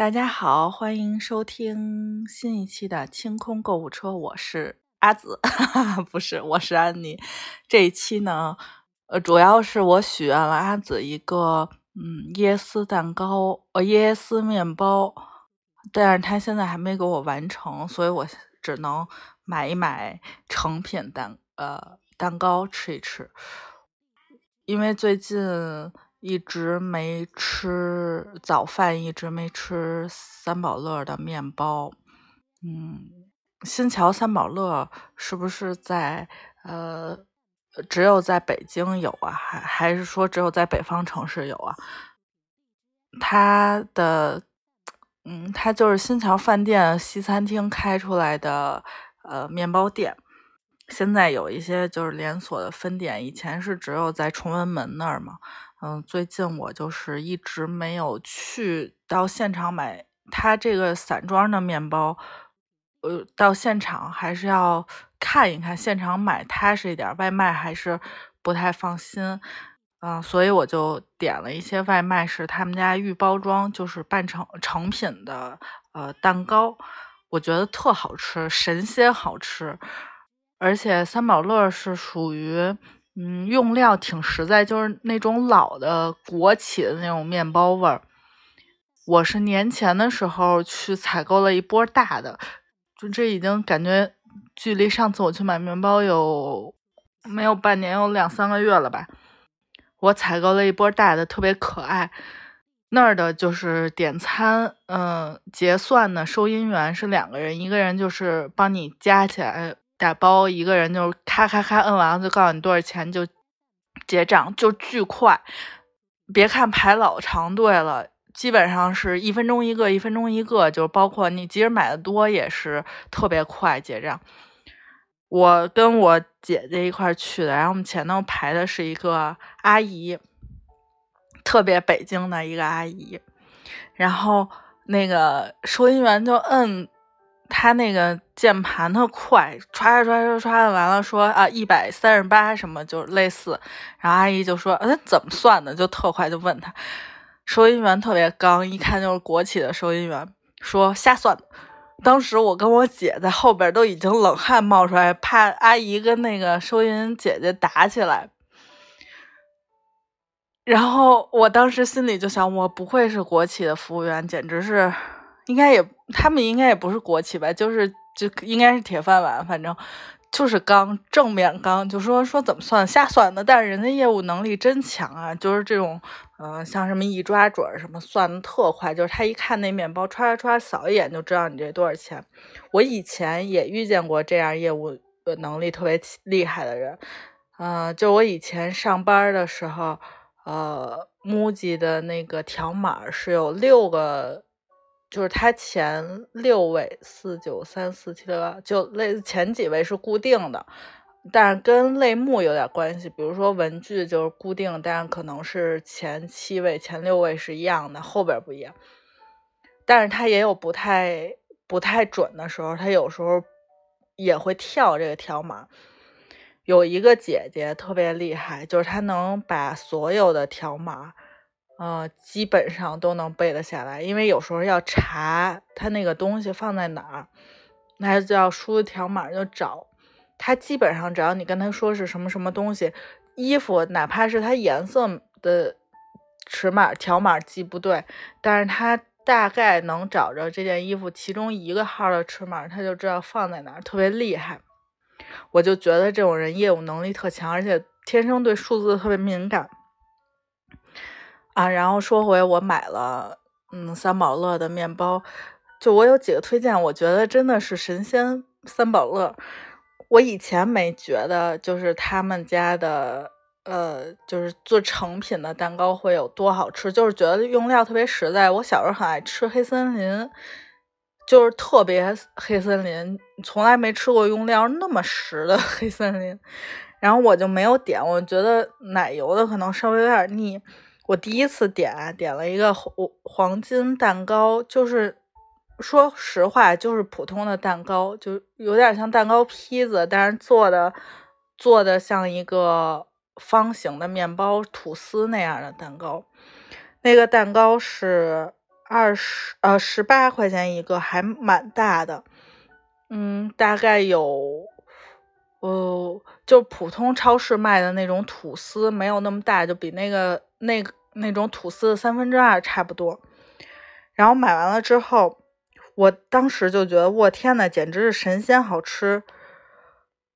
大家好，欢迎收听新一期的清空购物车，我是阿紫，不是，我是安妮。这一期呢，呃，主要是我许愿了阿紫一个，嗯，椰丝蛋糕，呃，椰丝面包，但是他现在还没给我完成，所以我只能买一买成品蛋，呃，蛋糕吃一吃，因为最近。一直没吃早饭，一直没吃三宝乐的面包。嗯，新桥三宝乐是不是在呃只有在北京有啊？还还是说只有在北方城市有啊？它的嗯，它就是新桥饭店西餐厅开出来的呃面包店。现在有一些就是连锁的分店，以前是只有在崇文门那儿嘛。嗯，最近我就是一直没有去到现场买它这个散装的面包，呃，到现场还是要看一看，现场买踏实一点，外卖还是不太放心，嗯，所以我就点了一些外卖，是他们家预包装，就是半成成品的呃蛋糕，我觉得特好吃，神仙好吃，而且三宝乐是属于。嗯，用料挺实在，就是那种老的国企的那种面包味儿。我是年前的时候去采购了一波大的，就这已经感觉距离上次我去买面包有没有半年，有两三个月了吧。我采购了一波大的，特别可爱。那儿的就是点餐，嗯，结算的收银员是两个人，一个人就是帮你加起来。打包一个人就咔咔咔摁完了就告诉你多少钱就结账就巨快，别看排老长队了，基本上是一分钟一个，一分钟一个，就包括你即使买的多也是特别快结账。我跟我姐姐一块去的，然后我们前头排的是一个阿姨，特别北京的一个阿姨，然后那个收银员就摁。他那个键盘特快，刷刷刷刷刷完了，说啊一百三十八什么就类似，然后阿姨就说，嗯怎么算的？就特快，就问他，收银员特别刚，一看就是国企的收银员，说瞎算的。当时我跟我姐在后边都已经冷汗冒出来，怕阿姨跟那个收银姐姐打起来。然后我当时心里就想，我不愧是国企的服务员，简直是。应该也，他们应该也不是国企吧，就是就应该是铁饭碗，反正就是刚正面刚，就说说怎么算瞎算的，但是人家业务能力真强啊，就是这种，嗯，像什么一抓准什么算的特快，就是他一看那面包，唰唰唰扫一眼就知道你这多少钱。我以前也遇见过这样业务能力特别厉害的人，嗯，就我以前上班的时候，呃，MUJI 的那个条码是有六个。就是它前六位四九三四七六八，就类似前几位是固定的，但是跟类目有点关系。比如说文具就是固定，但是可能是前七位、前六位是一样的，后边不一样。但是它也有不太不太准的时候，它有时候也会跳这个条码。有一个姐姐特别厉害，就是她能把所有的条码。呃，基本上都能背得下来，因为有时候要查他那个东西放在哪儿，那就要输条码就找。他基本上只要你跟他说是什么什么东西，衣服哪怕是它颜色的尺码条码记不对，但是他大概能找着这件衣服其中一个号的尺码，他就知道放在哪儿，特别厉害。我就觉得这种人业务能力特强，而且天生对数字特别敏感。啊，然后说回我买了，嗯，三宝乐的面包，就我有几个推荐，我觉得真的是神仙三宝乐。我以前没觉得，就是他们家的，呃，就是做成品的蛋糕会有多好吃，就是觉得用料特别实在。我小时候很爱吃黑森林，就是特别黑森林，从来没吃过用料那么实的 黑森林。然后我就没有点，我觉得奶油的可能稍微有点腻。我第一次点点了一个黄黄金蛋糕，就是说实话，就是普通的蛋糕，就有点像蛋糕坯子，但是做的做的像一个方形的面包吐司那样的蛋糕。那个蛋糕是二十呃十八块钱一个，还蛮大的。嗯，大概有，哦，就普通超市卖的那种吐司没有那么大，就比那个那个那种吐司的三分之二差不多。然后买完了之后。我当时就觉得，我天呐，简直是神仙好吃！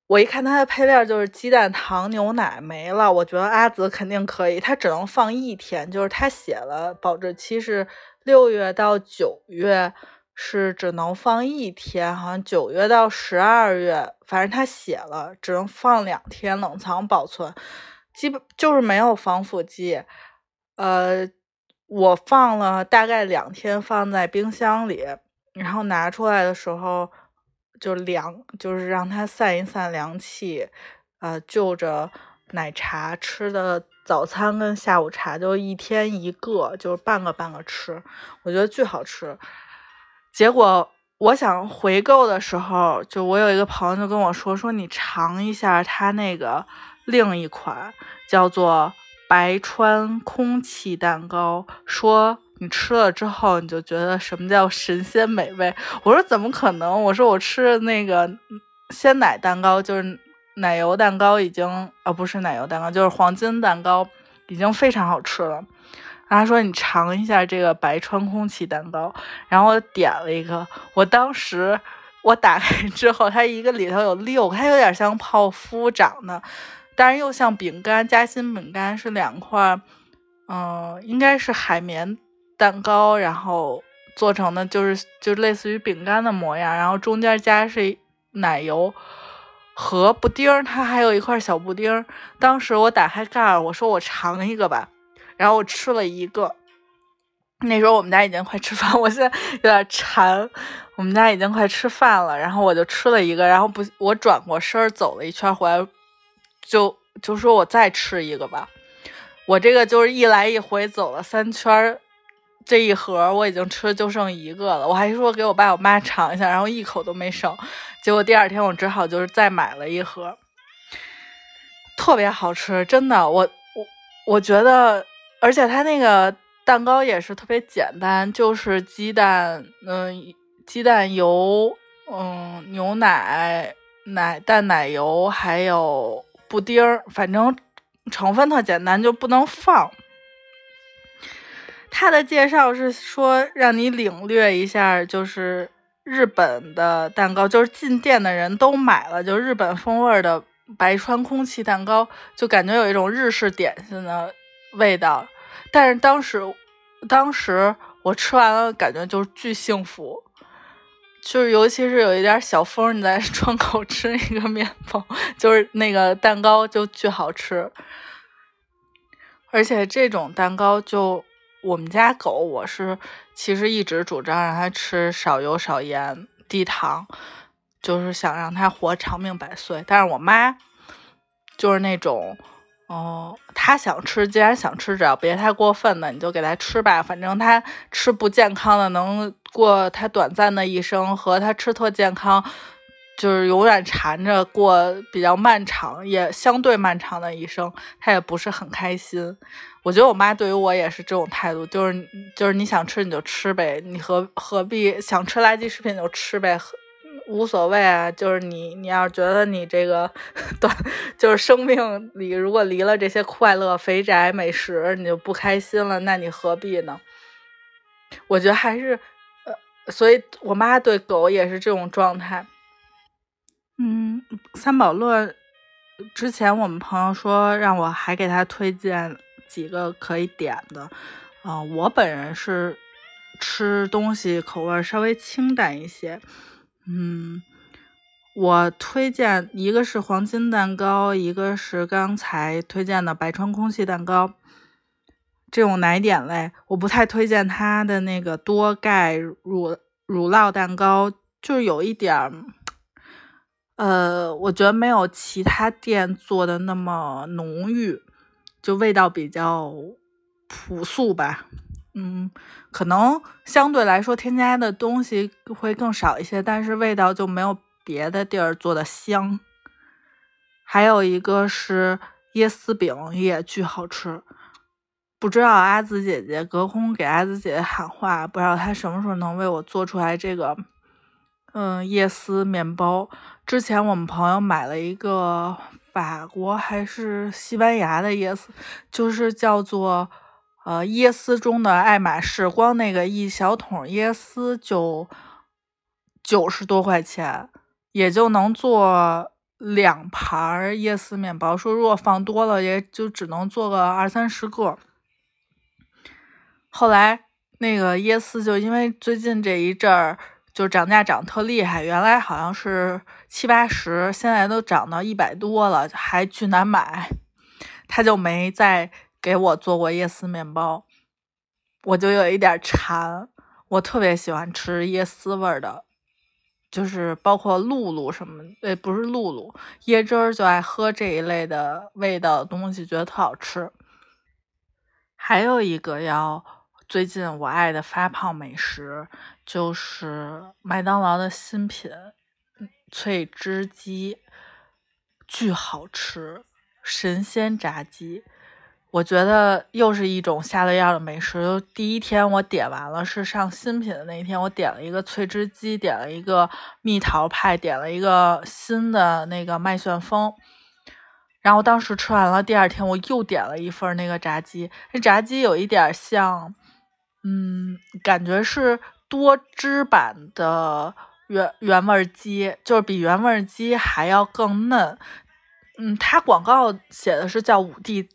我一看它的配料就是鸡蛋、糖、牛奶没了，我觉得阿紫肯定可以。它只能放一天，就是它写了保质期是六月到九月，是只能放一天，好像九月到十二月，反正它写了只能放两天冷藏保存，基本就是没有防腐剂。呃，我放了大概两天，放在冰箱里。然后拿出来的时候就凉，就是让它散一散凉气，呃，就着奶茶吃的早餐跟下午茶就一天一个，就是半个半个吃，我觉得巨好吃。结果我想回购的时候，就我有一个朋友就跟我说，说你尝一下它那个另一款叫做白川空气蛋糕，说。你吃了之后，你就觉得什么叫神仙美味？我说怎么可能？我说我吃的那个鲜奶蛋糕，就是奶油蛋糕，已经啊不是奶油蛋糕，就是黄金蛋糕，已经非常好吃了。他说你尝一下这个白川空气蛋糕，然后我点了一个。我当时我打开之后，它一个里头有六个，它有点像泡芙长的，但是又像饼干夹心饼干，是两块，嗯，应该是海绵。蛋糕，然后做成的就是就类似于饼干的模样，然后中间夹是奶油和布丁，它还有一块小布丁。当时我打开盖儿，我说我尝一个吧，然后我吃了一个。那时候我们家已经快吃饭，我现在有点馋。我们家已经快吃饭了，然后我就吃了一个，然后不，我转过身走了一圈回来，就就说我再吃一个吧。我这个就是一来一回走了三圈。这一盒我已经吃就剩一个了，我还说给我爸我妈尝一下，然后一口都没剩。结果第二天我只好就是再买了一盒，特别好吃，真的。我我我觉得，而且它那个蛋糕也是特别简单，就是鸡蛋，嗯，鸡蛋油，嗯，牛奶、奶蛋奶油，还有布丁儿，反正成分特简单，就不能放。他的介绍是说，让你领略一下，就是日本的蛋糕，就是进店的人都买了，就日本风味的白川空气蛋糕，就感觉有一种日式点心的味道。但是当时，当时我吃完了，感觉就是巨幸福，就是尤其是有一点小风，你在 窗口吃那个面包，就是那个蛋糕就巨好吃，而且这种蛋糕就。我们家狗，我是其实一直主张让它吃少油、少盐、低糖，就是想让它活长命百岁。但是我妈就是那种，哦，他想吃，既然想吃，只要别太过分的，你就给他吃吧。反正他吃不健康的，能过他短暂的一生；和他吃特健康，就是永远缠着过比较漫长，也相对漫长的一生，他也不是很开心。我觉得我妈对于我也是这种态度，就是就是你想吃你就吃呗，你何何必想吃垃圾食品就吃呗，无所谓啊。就是你你要是觉得你这个短，就是生命里如果离了这些快乐、肥宅、美食，你就不开心了，那你何必呢？我觉得还是呃，所以我妈对狗也是这种状态。嗯，三宝乐之前我们朋友说让我还给他推荐。几个可以点的，啊，我本人是吃东西口味稍微清淡一些，嗯，我推荐一个是黄金蛋糕，一个是刚才推荐的白川空气蛋糕，这种奶点类，我不太推荐它的那个多钙乳乳酪蛋糕，就是有一点儿，呃，我觉得没有其他店做的那么浓郁。就味道比较朴素吧，嗯，可能相对来说添加的东西会更少一些，但是味道就没有别的地儿做的香。还有一个是椰丝饼，也巨好吃。不知道阿紫姐姐隔空给阿紫姐姐喊话，不知道她什么时候能为我做出来这个，嗯，椰丝面包。之前我们朋友买了一个法国还是西班牙的椰丝，就是叫做呃椰丝中的爱马仕，光那个一小桶椰丝就九十多块钱，也就能做两盘椰丝面包。说如果放多了，也就只能做个二三十个。后来那个椰丝就因为最近这一阵儿就涨价涨特厉害，原来好像是七八十，现在都涨到一百多了，还巨难买。他就没再给我做过椰丝面包，我就有一点馋。我特别喜欢吃椰丝味儿的，就是包括露露什么，哎，不是露露，椰汁儿就爱喝这一类的味道东西，觉得特好吃。还有一个要。最近我爱的发胖美食就是麦当劳的新品脆汁鸡，巨好吃，神仙炸鸡。我觉得又是一种下了药的美食。第一天我点完了，是上新品的那一天，我点了一个脆汁鸡，点了一个蜜桃派，点了一个新的那个麦旋风。然后当时吃完了，第二天我又点了一份那个炸鸡，那炸鸡有一点像。嗯，感觉是多汁版的原原味鸡，就是比原味鸡还要更嫩。嗯，它广告写的是叫五 D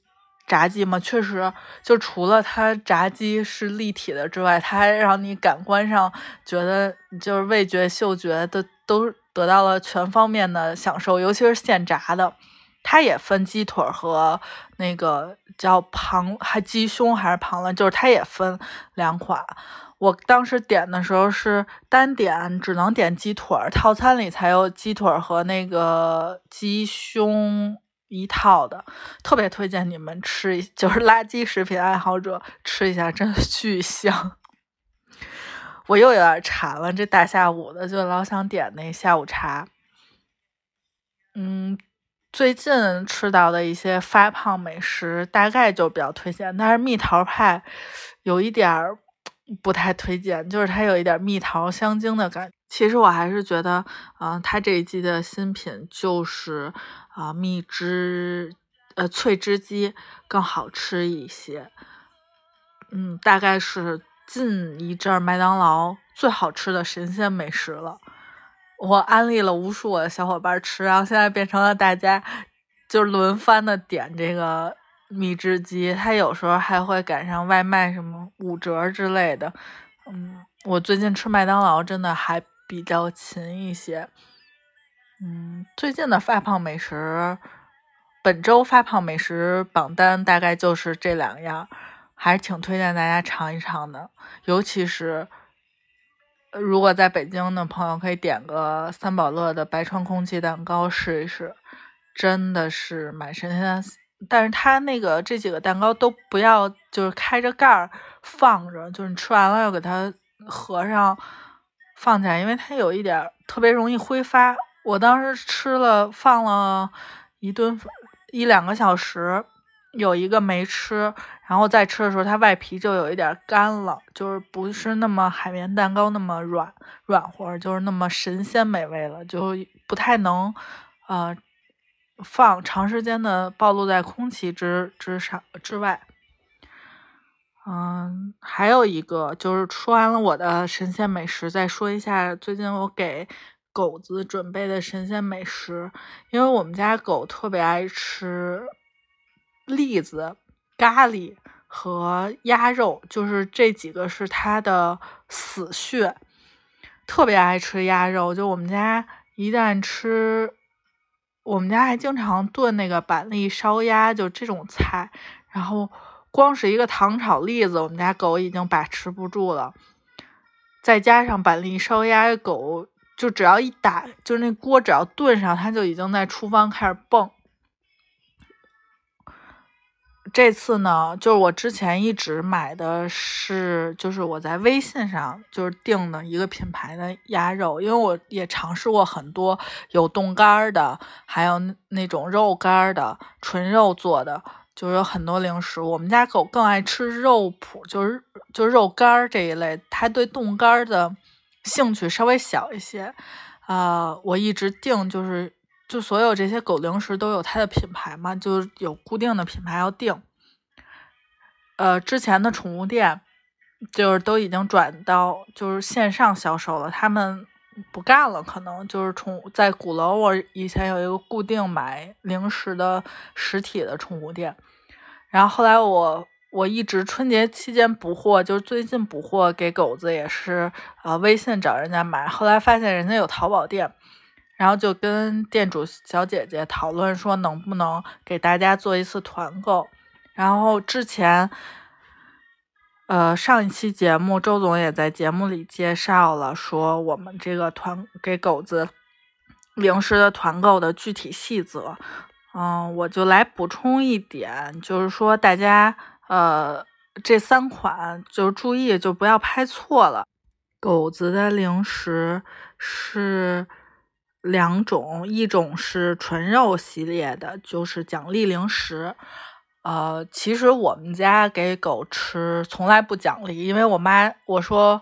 炸鸡嘛，确实，就除了它炸鸡是立体的之外，它还让你感官上觉得就是味觉、嗅觉都都得到了全方面的享受，尤其是现炸的。它也分鸡腿和那个叫旁还鸡胸还是旁了，就是它也分两款。我当时点的时候是单点，只能点鸡腿，套餐里才有鸡腿和那个鸡胸一套的，特别推荐你们吃，就是垃圾食品爱好者吃一下，真的巨香。我又有点馋了，这大下午的就老想点那下午茶，嗯。最近吃到的一些发胖美食，大概就比较推荐。但是蜜桃派有一点儿 不太推荐，就是它有一点蜜桃香精的感。其实我还是觉得，嗯，它这一季的新品就是啊蜜汁呃脆汁鸡更好吃一些。嗯，大概是近一阵麦当劳最好吃的神仙美食了。我安利了无数我的小伙伴吃，然后现在变成了大家就轮番的点这个蜜汁鸡，它有时候还会赶上外卖什么五折之类的。嗯，我最近吃麦当劳真的还比较勤一些。嗯，最近的发胖美食，本周发胖美食榜单大概就是这两样，还是挺推荐大家尝一尝的，尤其是。如果在北京的朋友可以点个三宝乐的白川空气蛋糕试一试，真的是蛮神仙的。但是它那个这几个蛋糕都不要，就是开着盖儿放着，就是你吃完了要给它合上放起来，因为它有一点特别容易挥发。我当时吃了放了一顿一两个小时。有一个没吃，然后再吃的时候，它外皮就有一点干了，就是不是那么海绵蛋糕那么软软和，就是那么神仙美味了，就不太能呃放长时间的暴露在空气之之上之外。嗯，还有一个就是说完了我的神仙美食，再说一下最近我给狗子准备的神仙美食，因为我们家狗特别爱吃。栗子、咖喱和鸭肉，就是这几个是它的死穴。特别爱吃鸭肉，就我们家一旦吃，我们家还经常炖那个板栗烧鸭，就这种菜。然后光是一个糖炒栗子，我们家狗已经把持不住了。再加上板栗烧鸭，狗就只要一打，就是那锅只要炖上，它就已经在厨房开始蹦。这次呢，就是我之前一直买的是，就是我在微信上就是订的一个品牌的鸭肉，因为我也尝试过很多有冻干的，还有那种肉干的，纯肉做的，就是有很多零食。我们家狗更爱吃肉脯，就是就是肉干这一类，它对冻干儿的兴趣稍微小一些。呃，我一直订就是。就所有这些狗零食都有它的品牌嘛，就有固定的品牌要定。呃，之前的宠物店就是都已经转到就是线上销售了，他们不干了，可能就是宠在鼓楼，我以前有一个固定买零食的实体的宠物店，然后后来我我一直春节期间补货，就是最近补货给狗子也是呃微信找人家买，后来发现人家有淘宝店。然后就跟店主小姐姐讨论说，能不能给大家做一次团购。然后之前，呃，上一期节目周总也在节目里介绍了，说我们这个团给狗子零食的团购的具体细则。嗯，我就来补充一点，就是说大家呃这三款就注意就不要拍错了。狗子的零食是。两种，一种是纯肉系列的，就是奖励零食。呃，其实我们家给狗吃从来不奖励，因为我妈我说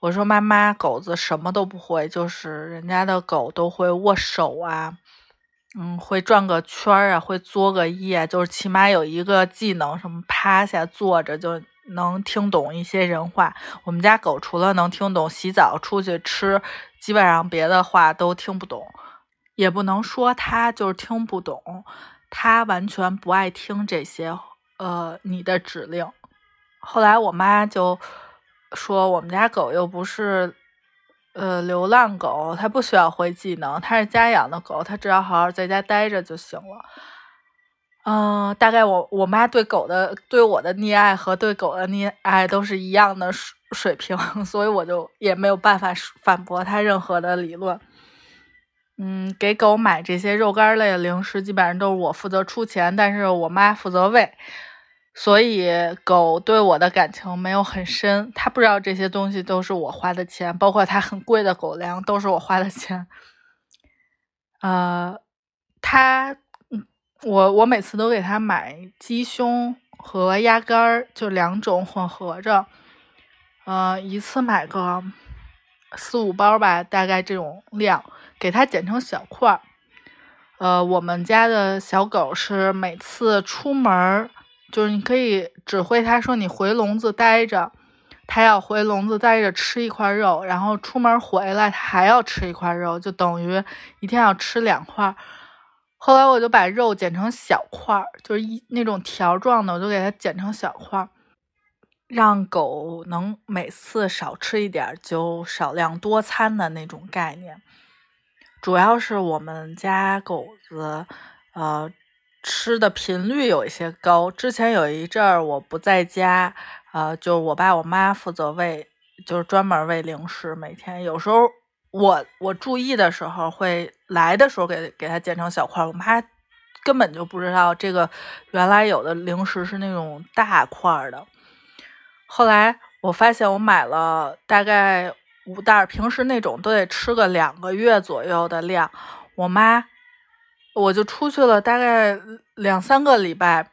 我说妈妈狗子什么都不会，就是人家的狗都会握手啊，嗯，会转个圈儿啊，会作个揖，就是起码有一个技能，什么趴下、坐着就能听懂一些人话。我们家狗除了能听懂洗澡、出去吃。基本上别的话都听不懂，也不能说它就是听不懂，它完全不爱听这些呃你的指令。后来我妈就说，我们家狗又不是呃流浪狗，它不需要会技能，它是家养的狗，它只要好好在家待着就行了。嗯，大概我我妈对狗的对我的溺爱和对狗的溺爱都是一样的。水水平，所以我就也没有办法反驳他任何的理论。嗯，给狗买这些肉干类的零食，基本上都是我负责出钱，但是我妈负责喂，所以狗对我的感情没有很深。它不知道这些东西都是我花的钱，包括它很贵的狗粮都是我花的钱。呃，它，我我每次都给它买鸡胸和鸭肝儿，就两种混合着。呃，一次买个四五包吧，大概这种量，给它剪成小块儿。呃，我们家的小狗是每次出门，就是你可以指挥它说你回笼子待着，它要回笼子待着吃一块肉，然后出门回来它还要吃一块肉，就等于一天要吃两块。后来我就把肉剪成小块儿，就是一那种条状的，我就给它剪成小块儿。让狗能每次少吃一点，就少量多餐的那种概念。主要是我们家狗子，呃，吃的频率有一些高。之前有一阵儿我不在家，呃，就我爸我妈负责喂，就是专门喂零食。每天有时候我我注意的时候，会来的时候给给它剪成小块。我妈根本就不知道这个原来有的零食是那种大块的。后来我发现，我买了大概五袋，平时那种都得吃个两个月左右的量。我妈，我就出去了大概两三个礼拜，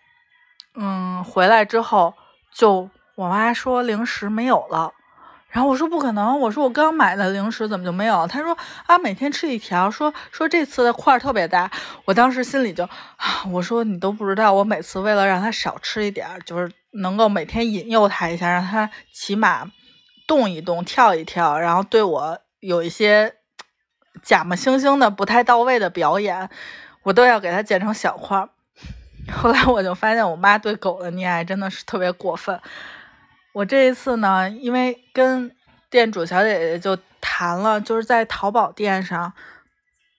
嗯，回来之后就我妈说零食没有了。然后我说不可能，我说我刚买的零食怎么就没有？她说啊，每天吃一条，说说这次的块特别大。我当时心里就啊，我说你都不知道，我每次为了让他少吃一点，就是能够每天引诱他一下，让他起码动一动、跳一跳，然后对我有一些假模惺惺的不太到位的表演，我都要给它剪成小块儿。后来我就发现，我妈对狗的溺爱真的是特别过分。我这一次呢，因为跟店主小姐姐就谈了，就是在淘宝店上，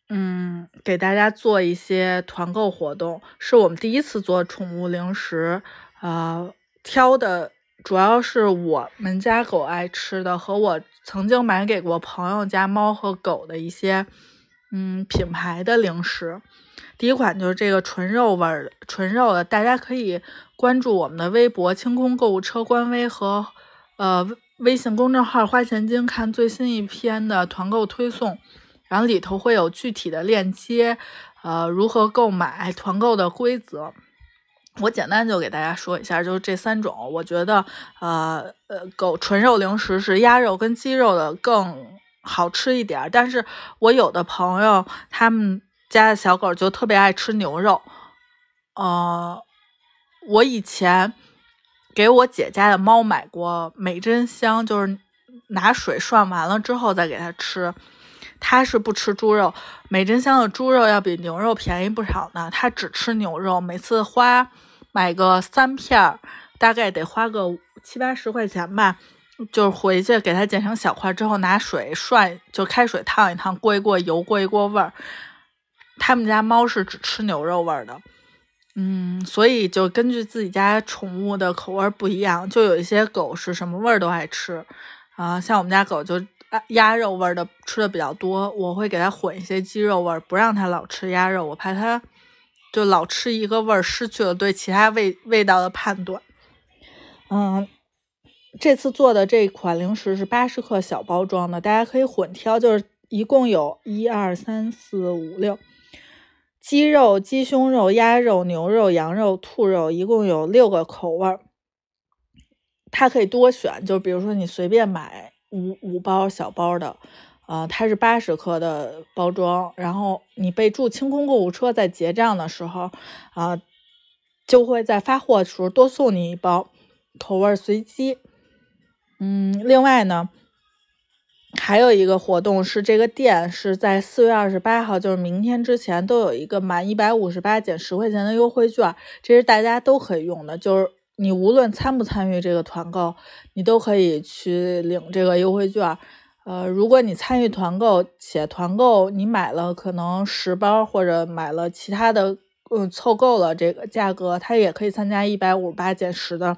嗯，给大家做一些团购活动，是我们第一次做宠物零食，呃，挑的主要是我们家狗爱吃的，和我曾经买给过朋友家猫和狗的一些嗯品牌的零食。第一款就是这个纯肉味儿、纯肉的，大家可以关注我们的微博“清空购物车”官微和呃微信公众号“花钱精”，看最新一篇的团购推送，然后里头会有具体的链接，呃，如何购买、团购的规则。我简单就给大家说一下，就是这三种，我觉得呃呃，狗纯肉零食是鸭肉跟鸡肉的更好吃一点，但是我有的朋友他们。家的小狗就特别爱吃牛肉，呃，我以前给我姐家的猫买过美珍香，就是拿水涮完了之后再给它吃。它是不吃猪肉，美珍香的猪肉要比牛肉便宜不少呢。它只吃牛肉，每次花买个三片，大概得花个七八十块钱吧。就是回去给它剪成小块之后，拿水涮，就开水烫一烫，过一过油，过一过味儿。他们家猫是只吃牛肉味儿的，嗯，所以就根据自己家宠物的口味不一样，就有一些狗是什么味儿都爱吃，啊，像我们家狗就鸭肉味儿的吃的比较多，我会给它混一些鸡肉味儿，不让它老吃鸭肉，我怕它就老吃一个味儿，失去了对其他味味道的判断。嗯，这次做的这款零食是八十克小包装的，大家可以混挑，就是一共有一二三四五六。鸡肉、鸡胸肉、鸭肉、牛肉、羊肉、兔肉，一共有六个口味儿，它可以多选。就比如说，你随便买五五包小包的，呃，它是八十克的包装，然后你备注“清空购物车”在结账的时候，啊，就会在发货的时候多送你一包，口味随机。嗯，另外呢。还有一个活动是，这个店是在四月二十八号，就是明天之前都有一个满一百五十八减十块钱的优惠券，这是大家都可以用的。就是你无论参不参与这个团购，你都可以去领这个优惠券。呃，如果你参与团购且团购你买了可能十包或者买了其他的，嗯，凑够了这个价格，它也可以参加一百五十八减十的。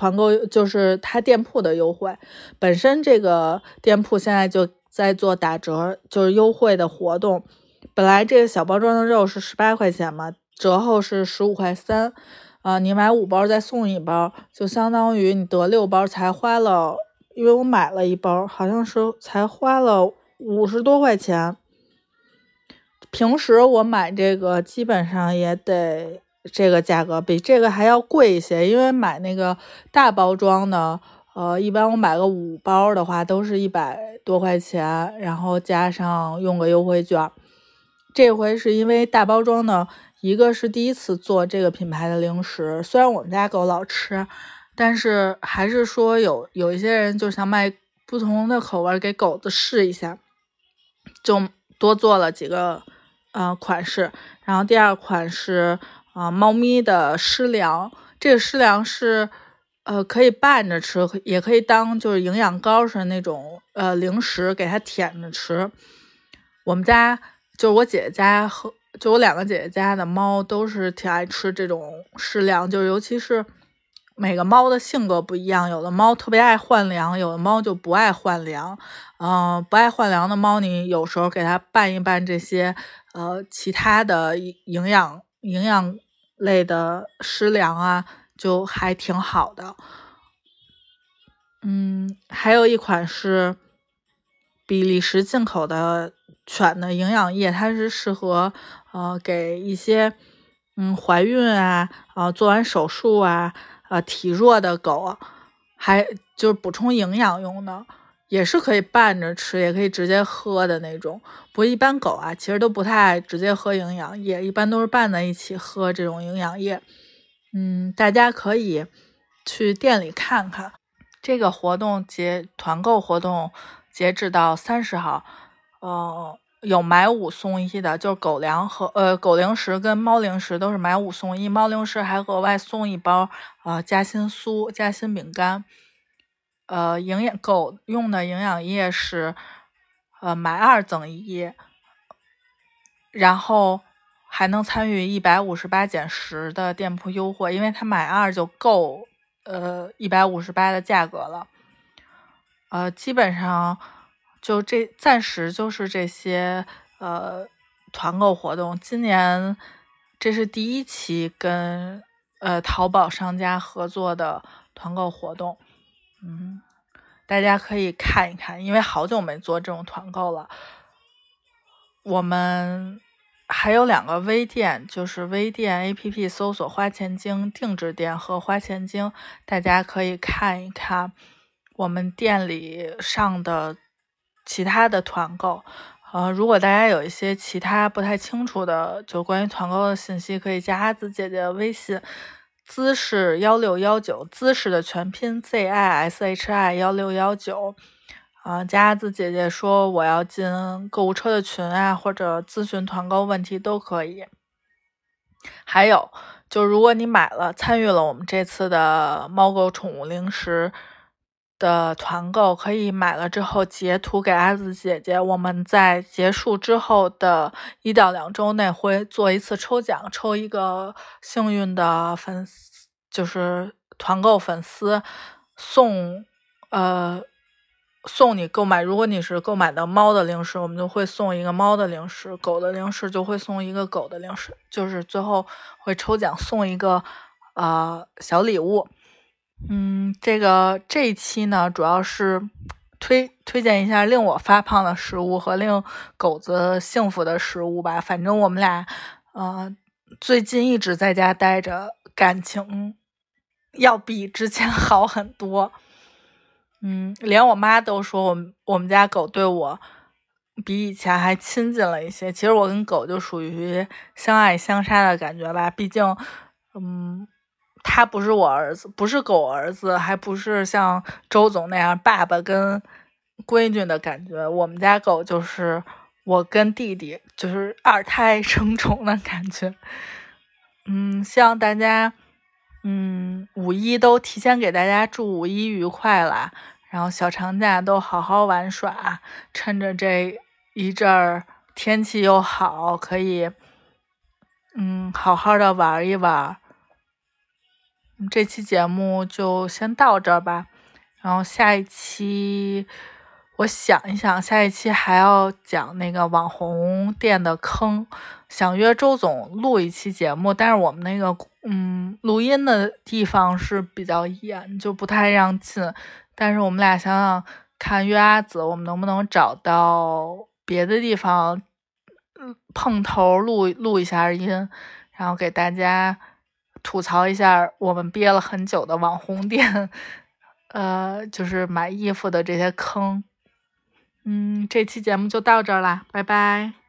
团购就是他店铺的优惠，本身这个店铺现在就在做打折，就是优惠的活动。本来这个小包装的肉是十八块钱嘛，折后是十五块三，啊，你买五包再送一包，就相当于你得六包才花了，因为我买了一包，好像是才花了五十多块钱。平时我买这个基本上也得。这个价格比这个还要贵一些，因为买那个大包装的，呃，一般我买个五包的话都是一百多块钱，然后加上用个优惠券。这回是因为大包装的，一个是第一次做这个品牌的零食，虽然我们家狗老吃，但是还是说有有一些人就想买不同的口味给狗子试一下，就多做了几个呃款式，然后第二款是。啊，猫咪的湿粮，这个湿粮是，呃，可以拌着吃，也可以当就是营养膏似的那种呃零食，给它舔着吃。我们家就是我姐姐家和就我两个姐姐家的猫都是挺爱吃这种湿粮，就是尤其是每个猫的性格不一样，有的猫特别爱换粮，有的猫就不爱换粮。嗯，不爱换粮的猫，你有时候给它拌一拌这些呃其他的营养。营养类的食粮啊，就还挺好的。嗯，还有一款是比利时进口的犬的营养液，它是适合呃给一些嗯怀孕啊啊做完手术啊啊体弱的狗，还就是补充营养用的。也是可以拌着吃，也可以直接喝的那种。不过一般狗啊，其实都不太爱直接喝营养液，一般都是拌在一起喝这种营养液。嗯，大家可以去店里看看。这个活动截团购活动截止到三十号，呃，有买五送一的，就是狗粮和呃狗零食跟猫零食都是买五送一，猫零食还额外送一包啊夹心酥、夹心饼干。呃，营养狗用的营养液是，呃，买二赠一，然后还能参与一百五十八减十的店铺优惠，因为它买二就够，呃，一百五十八的价格了。呃，基本上就这暂时就是这些呃团购活动。今年这是第一期跟呃淘宝商家合作的团购活动，嗯，大家可以看一看，因为好久没做这种团购了。我们还有两个微店，就是微店 APP 搜索“花钱精定制店”和“花钱精”，大家可以看一看我们店里上的其他的团购。呃，如果大家有一些其他不太清楚的，就关于团购的信息，可以加阿紫姐姐的微信，姿势幺六幺九，姿势的全拼 Z I S H I 幺六幺九。啊，佳子姐姐说我要进购物车的群啊，或者咨询团购问题都可以。还有，就如果你买了参与了我们这次的猫狗宠物零食的团购，可以买了之后截图给阿紫姐姐，我们在结束之后的一到两周内会做一次抽奖，抽一个幸运的粉丝，就是团购粉丝送呃。送你购买，如果你是购买的猫的零食，我们就会送一个猫的零食；狗的零食就会送一个狗的零食，就是最后会抽奖送一个呃小礼物。嗯，这个这一期呢，主要是推推荐一下令我发胖的食物和令狗子幸福的食物吧。反正我们俩呃最近一直在家待着，感情要比之前 好很多。嗯，连我妈都说我们我们家狗对我比以前还亲近了一些。其实我跟狗就属于相爱相杀的感觉吧，毕竟，嗯，它不是我儿子，不是狗儿子，还不是像周总那样爸爸跟闺女的感觉。我们家狗就是我跟弟弟，就是二胎 生宠的感觉。嗯，希望大家。嗯，五一都提前给大家祝五一愉快啦，然后小长假都好好玩耍，趁着这一阵儿天气又好，可以嗯好好的玩一玩。这期节目就先到这儿吧，然后下一期我想一想，下一期还要讲那个网红店的坑。想约周总录一期节目，但是我们那个嗯录音的地方是比较严，就不太让进。但是我们俩想想看，约阿紫，我们能不能找到别的地方，嗯碰头录录一下音，然后给大家吐槽一下我们憋了很久的网红店，呃，就是买衣服的这些坑。嗯，这期节目就到这儿啦，拜拜。